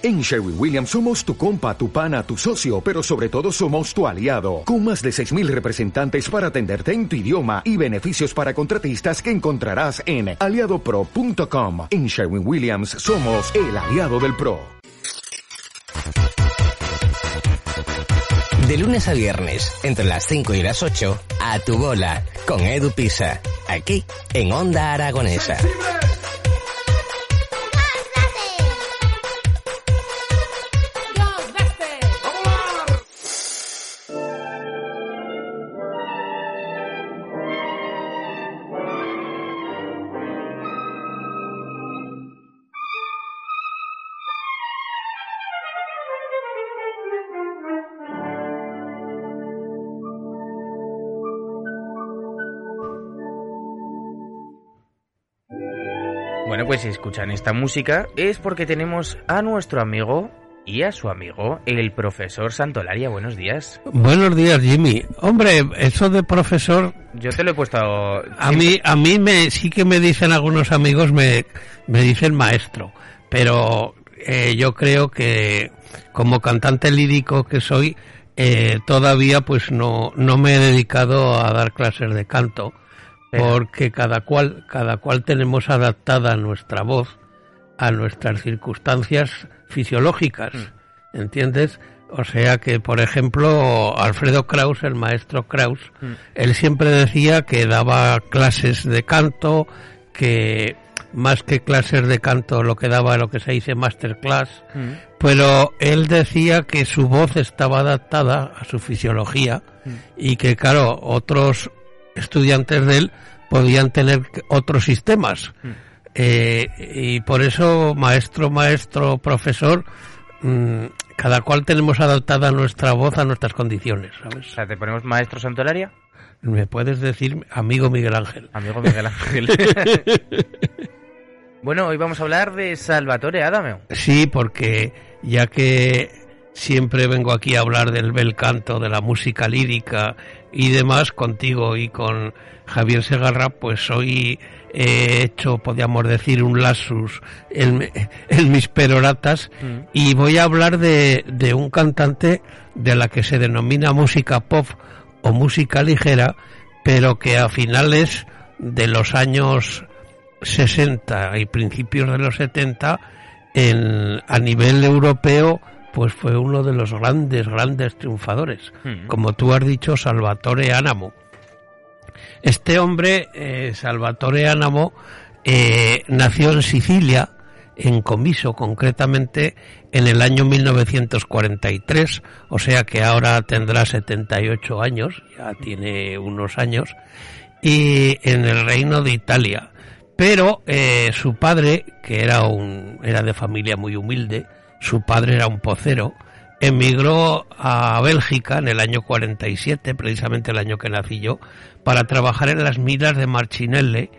En Sherwin Williams somos tu compa, tu pana, tu socio, pero sobre todo somos tu aliado, con más de 6.000 representantes para atenderte en tu idioma y beneficios para contratistas que encontrarás en aliadopro.com. En Sherwin Williams somos el aliado del PRO. De lunes a viernes, entre las 5 y las 8, a tu bola, con Edu Pisa, aquí en Onda Aragonesa. Bueno, pues si escuchan esta música es porque tenemos a nuestro amigo y a su amigo, el profesor Santolaria. Buenos días. Buenos días, Jimmy. Hombre, eso de profesor... Yo te lo he puesto... A mí, a mí me, sí que me dicen algunos amigos, me, me dicen maestro, pero eh, yo creo que como cantante lírico que soy, eh, todavía pues no, no me he dedicado a dar clases de canto porque cada cual, cada cual tenemos adaptada nuestra voz a nuestras circunstancias fisiológicas, Mm. ¿entiendes? O sea que, por ejemplo, Alfredo Kraus, el maestro Kraus, Mm. él siempre decía que daba clases de canto, que más que clases de canto lo que daba lo que se dice masterclass, Mm. pero él decía que su voz estaba adaptada a su fisiología Mm. y que, claro, otros estudiantes de él podían tener otros sistemas. Mm. Eh, y por eso, maestro, maestro, profesor, cada cual tenemos adaptada nuestra voz a nuestras condiciones, O ¿sabes? sea, te ponemos maestro Santolaria, Me puedes decir amigo Miguel Ángel. amigo Miguel Ángel. bueno, hoy vamos a hablar de Salvatore Adameo. Sí, porque ya que siempre vengo aquí a hablar del bel canto, de la música lírica y demás contigo y con Javier Segarra, pues hoy he hecho, podríamos decir, un lasus en, en mis peroratas Mm. y voy a hablar de, de un cantante de la que se denomina música pop o música ligera, pero que a finales de los años 60 y principios de los 70 en, a nivel europeo pues fue uno de los grandes, grandes triunfadores. Mm. Como tú has dicho, Salvatore Anamo. Este hombre, eh, Salvatore Anamo, eh, nació en Sicilia, en Comiso concretamente, en el año 1943, o sea que ahora tendrá 78 años, ya tiene unos años, y en el Reino de Italia. Pero eh, su padre, que era, un, era de familia muy humilde, su padre era un pocero, emigró a Bélgica en el año 47, precisamente el año que nací yo, para trabajar en las minas de Marchinelle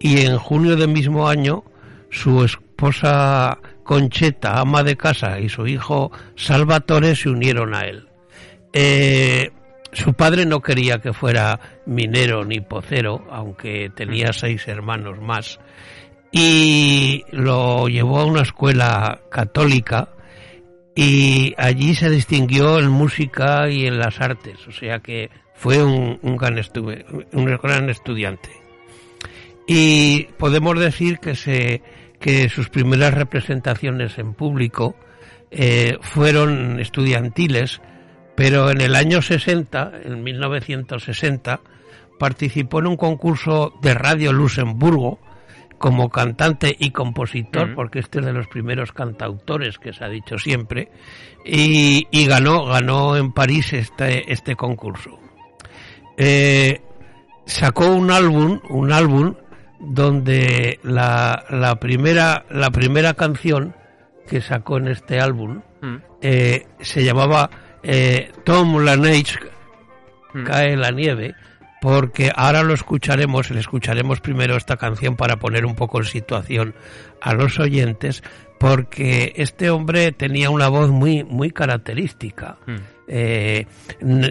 y en junio del mismo año su esposa Concheta, ama de casa, y su hijo Salvatore se unieron a él. Eh, su padre no quería que fuera minero ni pocero, aunque tenía seis hermanos más, y lo llevó a una escuela católica y allí se distinguió en música y en las artes, o sea que fue un, un gran, estu- un gran estudiante. Y podemos decir que, se, que sus primeras representaciones en público eh, fueron estudiantiles, pero en el año 60, en 1960, participó en un concurso de Radio Luxemburgo como cantante y compositor, porque este es de los primeros cantautores que se ha dicho siempre, y, y ganó, ganó en París este, este concurso. Eh, sacó un álbum, un álbum donde la, la primera, la primera canción que sacó en este álbum Mm. eh, se llamaba eh, Tom la Neige Mm. cae la nieve porque ahora lo escucharemos, le escucharemos primero esta canción para poner un poco en situación a los oyentes, porque este hombre tenía una voz muy, muy característica. Mm. Eh,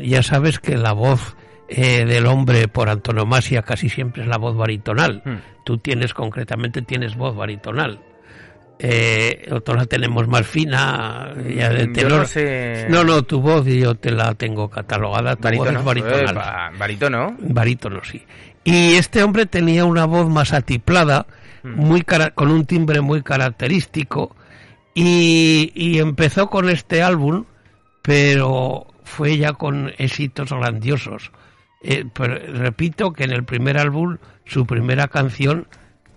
ya sabes que la voz eh, del hombre por antonomasia casi siempre es la voz baritonal. Mm. Tú tienes concretamente tienes voz baritonal. Eh, otros la tenemos más fina, ya de Mm, tenor. no sé- no, no, tu voz yo te la tengo catalogada. Tu voz Barítono. es baritonal. Epa, barítono. Barítono, sí. Y este hombre tenía una voz más atiplada, Mm. muy cara- con un timbre muy característico, y, y empezó con este álbum, pero fue ya con éxitos grandiosos. Eh, pero repito que en el primer álbum, su primera canción,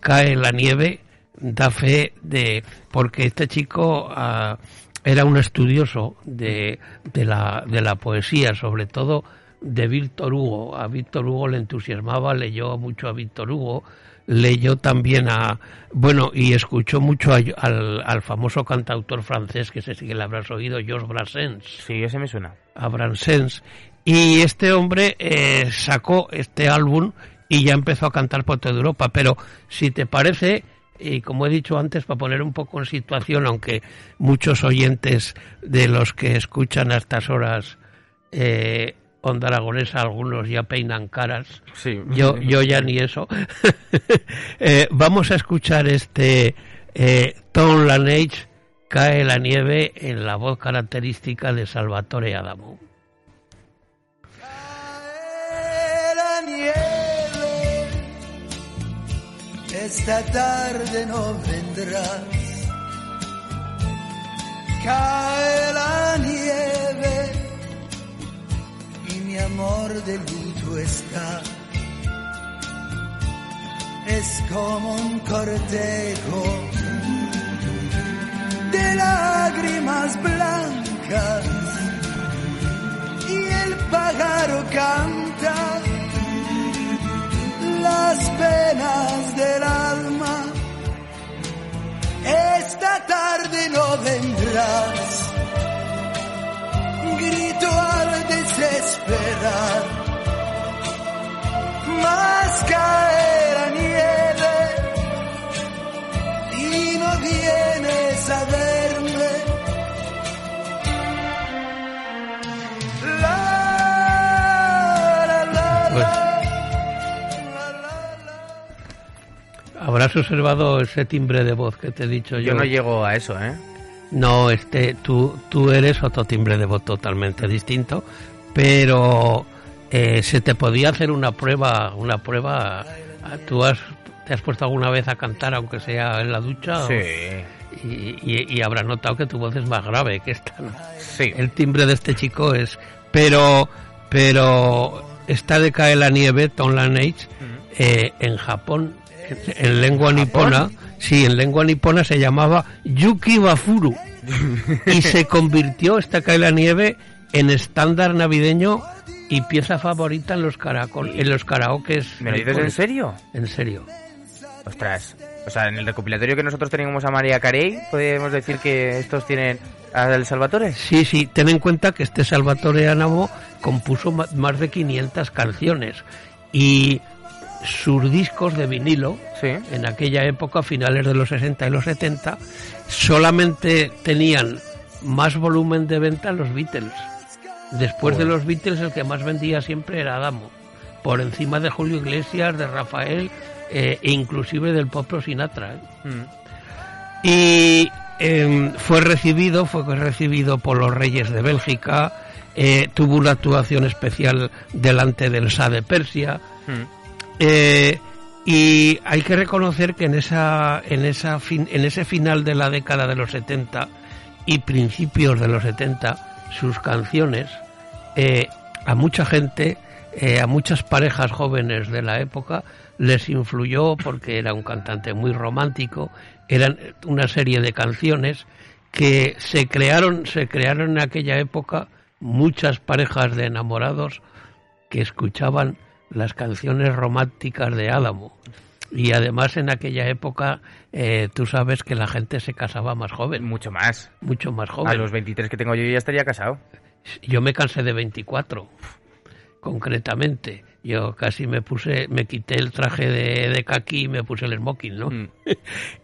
Cae la nieve, da fe de... porque este chico ah, era un estudioso de, de, la, de la poesía, sobre todo de Víctor Hugo. A Víctor Hugo le entusiasmaba, leyó mucho a Víctor Hugo, leyó también a, bueno, y escuchó mucho a- al, al famoso cantautor francés, que sé si que le habrás oído, Georges Brassens, Sí, ese me suena. a Brassens. Y este hombre eh, sacó este álbum y ya empezó a cantar por toda Europa. Pero si te parece, y como he dicho antes, para poner un poco en situación, aunque muchos oyentes de los que escuchan a estas horas eh, Onda Aragonesa, algunos ya peinan caras. Sí. Yo, yo ya ni eso. Eh, vamos a escuchar este eh, Tom Lanage, Cae la nieve, en la voz característica de Salvatore Adamo. Esta tarde no vendrás. Cae la nieve y mi amor de luto está. Es como un cortejo vendrás, grito al desesperar, más cae la nieve y no vienes a verme. La, la, la, Pues- la, la, la. Habrás observado ese timbre de voz que te he dicho yo. Yo no llego a eso, ¿eh? No, este, tú, tú eres otro timbre de voz totalmente distinto, pero eh, se te podía hacer una prueba, una prueba. ¿Tú has, te has puesto alguna vez a cantar, aunque sea en la ducha? o- Sí. y, y, y habrás notado que tu voz es más grave que esta. ¿no? Sí. El timbre de este chico es, pero, pero esta de Cae la nieve, Tom Lanage, eh, en Japón, en, en lengua nipona, sí, en lengua nipona se llamaba Yuki Bafuru y se convirtió esta Cae la nieve en estándar navideño y pieza favorita en los caracol, en los karaokes. ¿Me lo dices en serio? En serio. Ostras. O sea, en el recopilatorio que nosotros teníamos a María Carey, podemos decir que estos tienen al Salvatore. Sí, sí, ten en cuenta que este Salvatore Anamo compuso más de 500 canciones y sus discos de vinilo, Sí. en aquella época, a finales de los 60 y los 70, solamente tenían más volumen de venta los Beatles. Después de los Beatles, el que más vendía siempre era Adamo, por encima de Julio Iglesias, de Rafael eh, e inclusive del propio Sinatra. ¿eh? Mm. y em, fue recibido fue recibido por los reyes de Bélgica eh, tuvo una actuación especial delante del Shah de Persia Mm. Eh, y hay que reconocer que en esa en esa fin- en ese final de la década de los 70 y principios de los 70 sus canciones eh, a mucha gente eh, a muchas parejas jóvenes de la época les influyó porque era un cantante muy romántico eran una serie de canciones que se crearon se crearon en aquella época muchas parejas de enamorados que escuchaban las canciones románticas de Álamo. Y además en aquella época eh, tú sabes que la gente se casaba más joven, Mucho más. mucho más A joven. los 23 que tengo yo ya estaría casado. Yo me cansé de 24, concretamente. Yo casi me puse, me quité el traje de, de kaki y me puse el smoking, ¿no? Mm.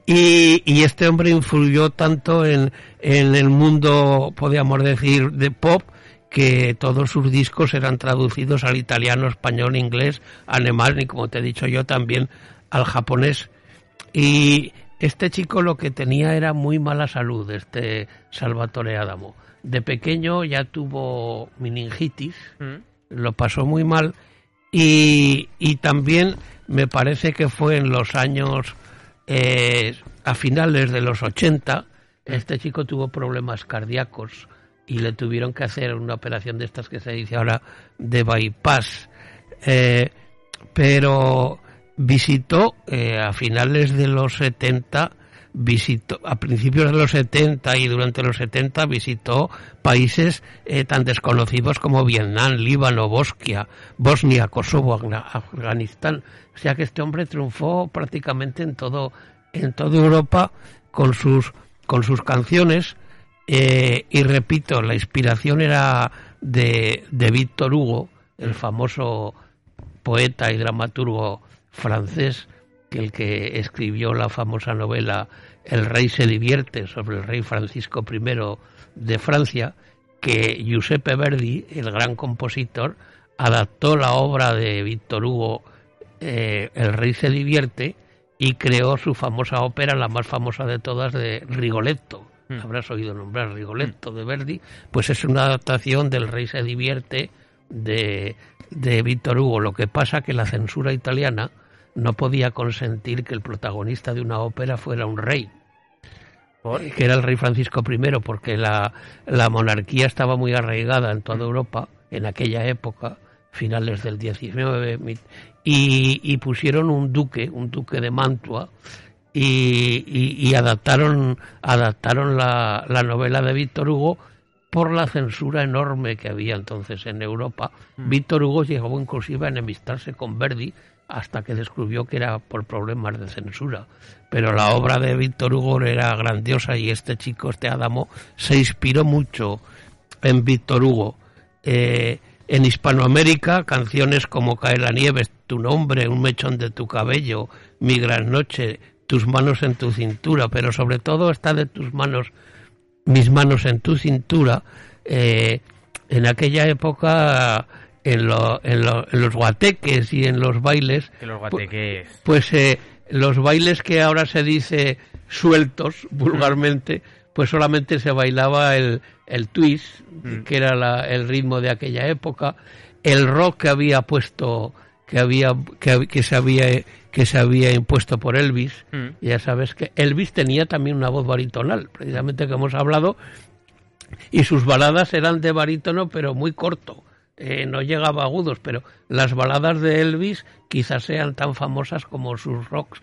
Y, y este hombre influyó tanto en, en el mundo, podríamos decir, de pop, que todos sus discos eran traducidos al italiano, español, inglés, alemán y, como te he dicho yo, también al japonés. Y este chico lo que tenía era muy mala salud, este Salvatore Adamo. De pequeño ya tuvo meningitis, Mm. lo pasó muy mal y, y también me parece que fue en los años, eh, a finales de los 80, este chico tuvo problemas cardíacos y le tuvieron que hacer una operación de estas que se dice ahora de bypass. Eh, pero visitó eh, a finales de los 70 visitó a principios de los 70 y durante los 70 visitó países eh, tan desconocidos como Vietnam, Líbano, Bosnia, Bosnia, Kosovo, Afga- Afganistán. O sea que este hombre triunfó prácticamente en todo en toda Europa con sus con sus canciones eh, y repito, la inspiración era de, de Víctor Hugo, el famoso poeta y dramaturgo francés, que el que escribió la famosa novela El rey se divierte sobre el rey Francisco I de Francia, que Giuseppe Verdi, el gran compositor, adaptó la obra de Víctor Hugo eh, El rey se divierte y creó su famosa ópera, la más famosa de todas, de Rigoletto. Mm. Habrás oído nombrar Rigoletto de Verdi, pues es una adaptación del Rey se divierte de, de Víctor Hugo. Lo que pasa que la censura italiana no podía consentir que el protagonista de una ópera fuera un rey, que era el rey Francisco I, porque la, la monarquía estaba muy arraigada en toda Europa en aquella época, finales del 19, mi- y, y pusieron un duque, un duque de Mantua, y, y- y adaptaron, adaptaron la, la novela de Víctor Hugo por la censura enorme que había entonces en Europa. Víctor Hugo llegó inclusive a enemistarse con Verdi hasta que descubrió que era por problemas de censura. Pero la obra de Víctor Hugo era grandiosa y este chico, este Adamo, se inspiró mucho en Víctor Hugo. Eh, en Hispanoamérica, canciones como Cae la nieve, Tu nombre, Un mechón de tu cabello, Mi gran noche, Tus manos en tu cintura, pero sobre todo está de tus manos, Mis manos en tu cintura. eh, en aquella época, en, lo- en lo- en los guateques y en los bailes, los guateques... pues eh, los bailes que ahora se dice sueltos vulgarmente, pues solamente se bailaba el, el twist, Mm. que era la- el ritmo de aquella época, el rock que había puesto, que había, que, que se había que se había impuesto por Elvis. Mm. Ya sabes que Elvis tenía también una voz baritonal, precisamente que hemos hablado, y sus baladas eran de barítono, pero muy corto. Eh, no llegaba a agudos, pero las baladas de Elvis quizás sean tan famosas como sus rocks,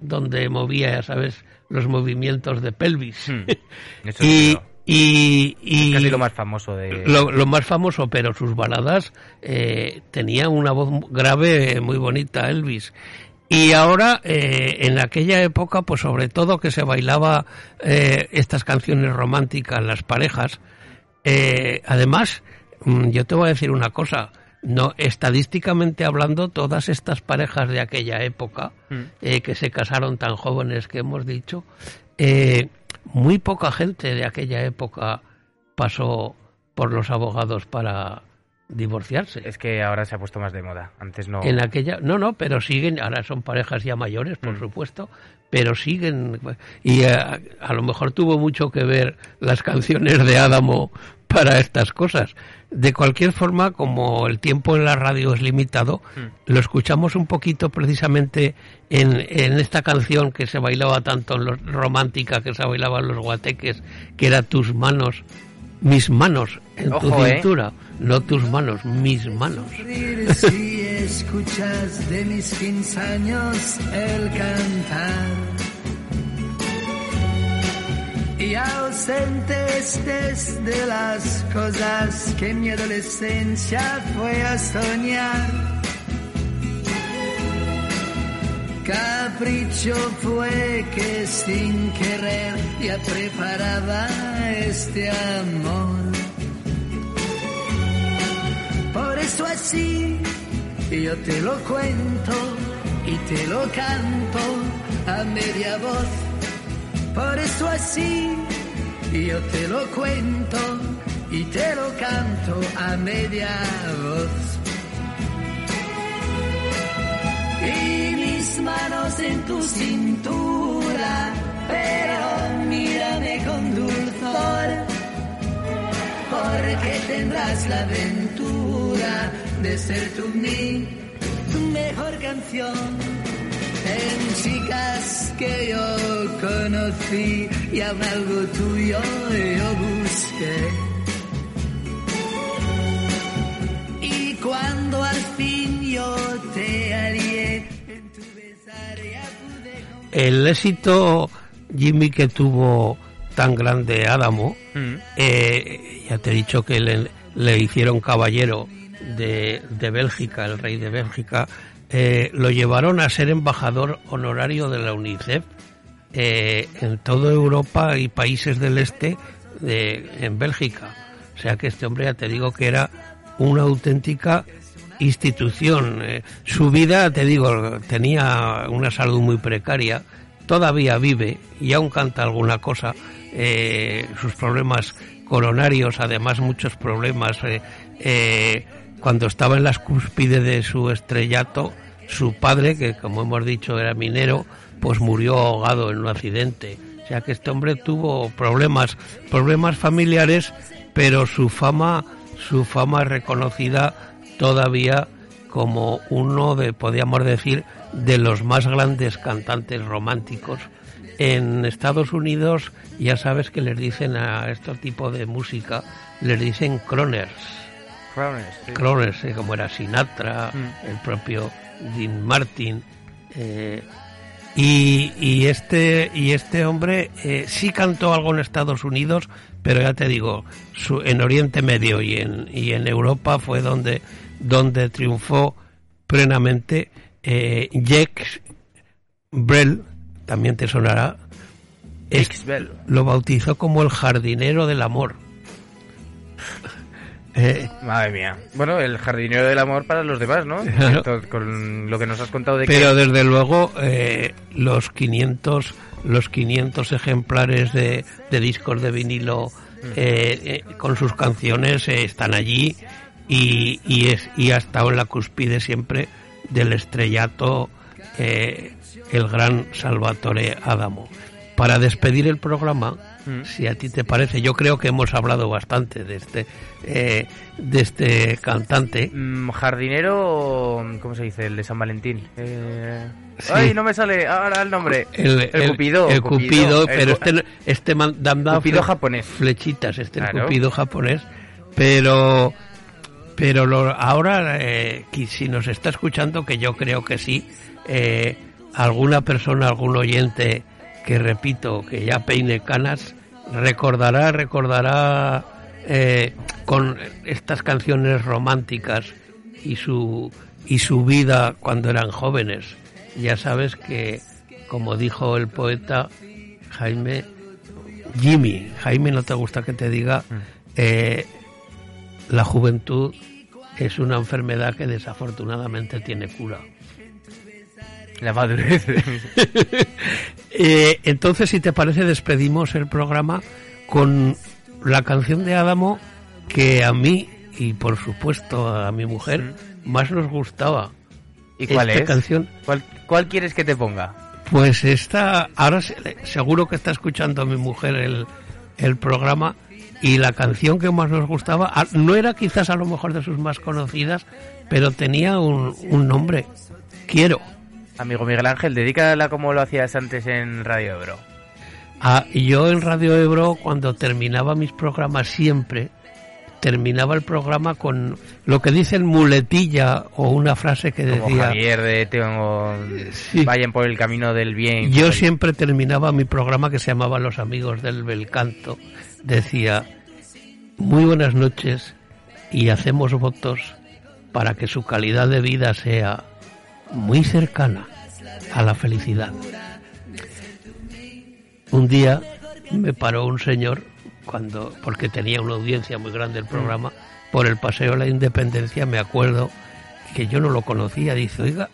donde movía, ya sabes, los movimientos de pelvis. Mm. Eso y, y, y- casi lo más famoso de... lo, lo más famoso, pero sus baladas eh, tenían una voz grave muy bonita, Elvis. Y ahora, eh, en aquella época, pues sobre todo que se bailaba eh, estas canciones románticas, las parejas, eh, además, mm, yo te voy a decir una cosa, no estadísticamente hablando, todas estas parejas de aquella época, Mm. eh, que se casaron tan jóvenes que hemos dicho, eh, muy poca gente de aquella época pasó por los abogados para divorciarse. Es que ahora se ha puesto más de moda. Antes no... En aquella, no, no, pero siguen, ahora son parejas ya mayores, por Mm. supuesto, pero siguen, y eh, a, lo mejor tuvo mucho que ver las canciones de Adamo para estas cosas. De cualquier forma, como el tiempo en la radio es limitado, Mm. lo escuchamos un poquito precisamente en, en esta canción que se bailaba tanto en los romántica, que se bailaba en los guateques, que era tus manos, mis manos en tu Ojo, ¿eh? No tus manos, mis manos. si escuchas de mis 15 años el cantar. Y ausente estés de las cosas que mi adolescencia fue a soñar. Capricho fue que sin querer ya preparaba este amor. Por eso así yo te lo cuento y te lo canto a media voz. Por eso así yo te lo cuento y te lo canto a media voz. Y mi mis manos en tu cintura, pero mírame con dulzor, porque tendrás la aventura de ser tú mi mejor canción. En chicas que yo conocí y aún algo tuyo yo busqué. Y cuando al fin yo te alié, en tu besar ya pude... El éxito, Jimmy, que tuvo tan grande Adamo, Mm. eh, ya te he dicho que le, le hicieron caballero de, de Bélgica, el rey de Bélgica, eh, lo llevaron a ser embajador honorario de la UNICEF eh, en toda Europa y países del este de, en Bélgica. O sea que este hombre ya te digo que era una auténtica institución. Eh, su vida, te digo, tenía una salud muy precaria, todavía vive y aún canta alguna cosa. Eh, sus problemas coronarios, además muchos problemas. eh, eh, cuando estaba en las cúspide de su estrellato, su padre, que como hemos dicho era minero, pues murió ahogado en un accidente. O sea que este hombre tuvo problemas, problemas familiares, pero su fama, su fama es reconocida todavía como uno de, podríamos decir, de los más grandes cantantes románticos. En Estados Unidos ya sabes que les dicen a este tipo de música, les dicen croners. Crowners, sí. Croners, eh, como era Sinatra, Mm. el propio Dean Martin. eh, y, y este y este hombre eh, sí cantó algo en Estados Unidos, pero ya te digo, su- en Oriente Medio y en, y en Europa fue donde, donde triunfó plenamente. Eh, Jacques Brel, también te sonará, es- lo bautizó como el jardinero del amor. Eh, Madre mía. Bueno, el jardinero del amor para los demás, ¿no? Claro. Con lo que nos has contado de Pero que... desde luego eh, los 500 los 500 ejemplares de, de discos de vinilo eh, eh, con sus canciones están allí y, y, es, y ha estado en la cúspide siempre del estrellato eh, el gran Salvatore Adamo. Para despedir el programa, Mm. si a ti te parece, yo creo que hemos hablado bastante de este eh, de este cantante. Mm, Jardinero, ¿cómo se dice? El de San Valentín. Eh... Sí. Ay, no me sale ahora el nombre. El, Cupido. el Cupido, pero este, este man- Cupido fle- japonés. Flechitas, este el. Cupido japonés. Pero, pero lo- ahora, eh, si nos está escuchando, que yo creo que sí, eh, alguna persona, algún oyente que repito, que ya peine canas, recordará, recordará eh, con estas canciones románticas y su y su vida cuando eran jóvenes. Ya sabes que, como dijo el poeta Jaime, Jimmy, Jaime no te gusta que te diga, eh, la juventud es una enfermedad que desafortunadamente tiene cura. La madurez. Eh, entonces, si te parece, despedimos el programa con la canción de Adamo que a mí y por supuesto a mi mujer más nos gustaba. ¿Y cuál Esta es? canción, ¿Cuál, ¿Cuál quieres que te ponga? pues está, ahora se- seguro que está escuchando mi mujer el, el programa y la canción que más nos gustaba no era quizás a lo mejor de sus más conocidas, pero tenía un, un nombre. Quiero. Amigo Miguel Ángel, dedícala como lo hacías antes en Radio Ebro. Ah, y yo en Radio Ebro, cuando terminaba mis programas siempre, terminaba el programa con lo que dicen muletilla o una frase que Como decía... Javier de Tengo... Sí. Vayan por el camino del bien. Yo el- siempre terminaba mi programa que se llamaba Los Amigos del Belcanto. Decía, muy buenas noches y hacemos votos para que su calidad de vida sea muy cercana a la felicidad. Un día me paró un señor cuando porque tenía una audiencia muy grande el programa por el paseo de la Independencia me acuerdo que yo no lo conocía dice oiga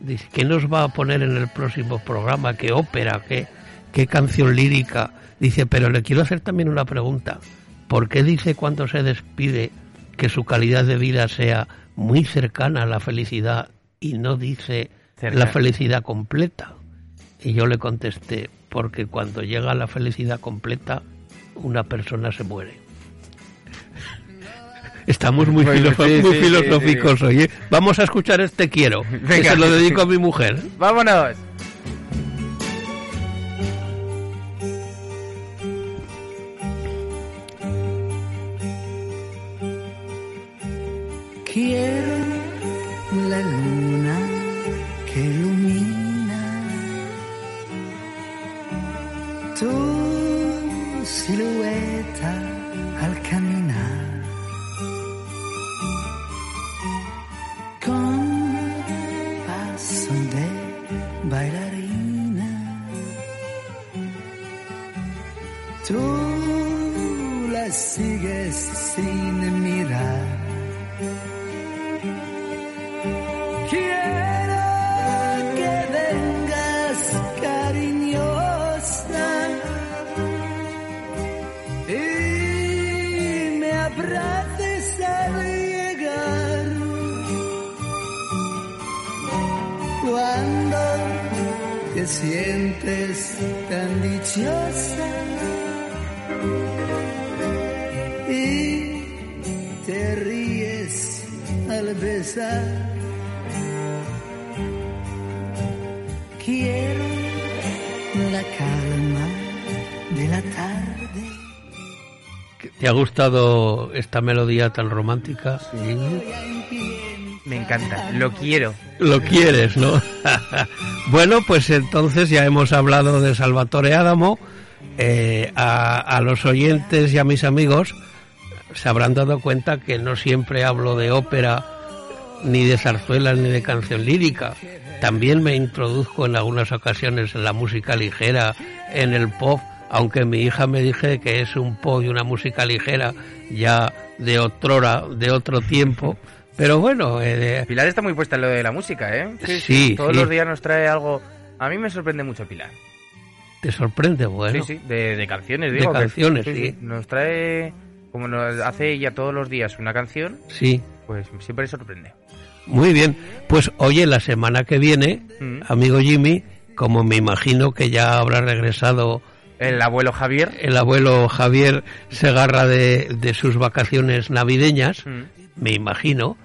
dice qué nos va a poner en el próximo programa qué ópera qué qué canción lírica dice pero le quiero hacer también una pregunta. ¿por qué dice cuando se despide que su calidad de vida sea muy cercana a la felicidad y no dice Cerca. la felicidad completa. Y yo le contesté, porque cuando llega la felicidad completa, una persona se muere. Estamos muy, Muy- filosó- sí, muy sí, sí, filosóficos hoy. ¿eh? Vamos a escuchar este quiero, que se lo dedico a mi mujer. ¡Vámonos! Quiero que vengas cariñosa y me abraces al llegar. Cuando te sientes tan dichosa y te ríes al besar. ¿Te ha gustado esta melodía tan romántica? Me encanta, lo quiero. Lo quieres, ¿no? bueno, pues entonces ya hemos hablado de Salvatore Adamo. Eh, a, a los oyentes y a mis amigos se habrán dado cuenta que no siempre hablo de ópera, ni de zarzuelas, ni de canción lírica. También me introduzco en algunas ocasiones en la música ligera, en el pop, aunque mi hija me dije que es un pop y una música ligera ya de otrora, de otro tiempo. Pero bueno, eh, Pilar está muy puesta en lo de la música, ¿eh? Sí, Todos sí. los días nos trae algo... A mí me sorprende mucho Pilar. te sorprende, bueno. Sí, sí, de, de canciones, De digo. que- canciones, sí. Nos trae... Como nos hace ella todos los días una canción, Sí, pues siempre sorprende. muy bien. Pues oye, la semana que viene, Mm. amigo Jimmy, como me imagino que ya habrá regresado El abuelo Javier... el abuelo Javier Segarra de, de sus vacaciones navideñas, Mm. me imagino,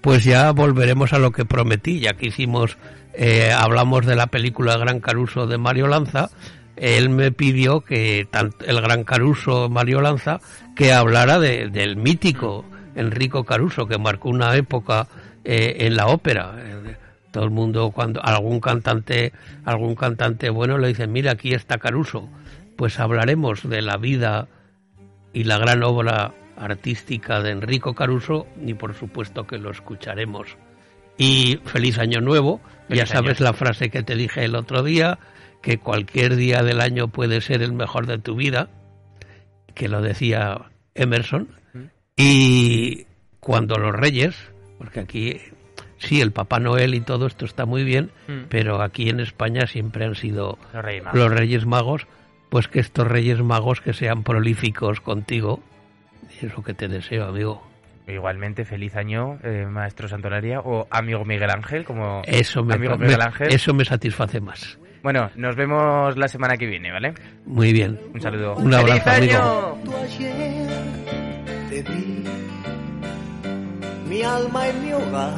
pues ya volveremos a lo que prometí, ya que hicimos, eh, hablamos de la película Gran Caruso de Mario Lanza, él me pidió que tanto el Gran Caruso Mario Lanza que hablara de- del mítico Enrico Caruso que marcó una época eh, en la ópera. Todo el mundo cuando algún cantante algún cantante bueno le dice mira aquí está Caruso, pues hablaremos de la vida y la gran obra artística de Enrico Caruso y por supuesto que lo escucharemos. Y feliz año nuevo, Feliz ya sabes año. la frase que te dije el otro día, que cualquier día del año puede ser el mejor de tu vida, que lo decía Emerson, y cuando los reyes, porque aquí sí, el Papá Noel y todo esto está muy bien, Mm. pero aquí en España siempre han sido Los Reyes Magos. los Reyes Magos, pues que estos Reyes Magos que sean prolíficos contigo, y es lo que te deseo, amigo. Igualmente, feliz año, eh, maestro Santolaria, o amigo Miguel Ángel, como Eso me, amigo Miguel Ángel. eso me satisface más. Bueno, nos vemos la semana que viene, ¿vale? Muy bien. Un saludo. Un abrazo, ¡Feliz amigo. año! Ayer te mi alma y mi hogar.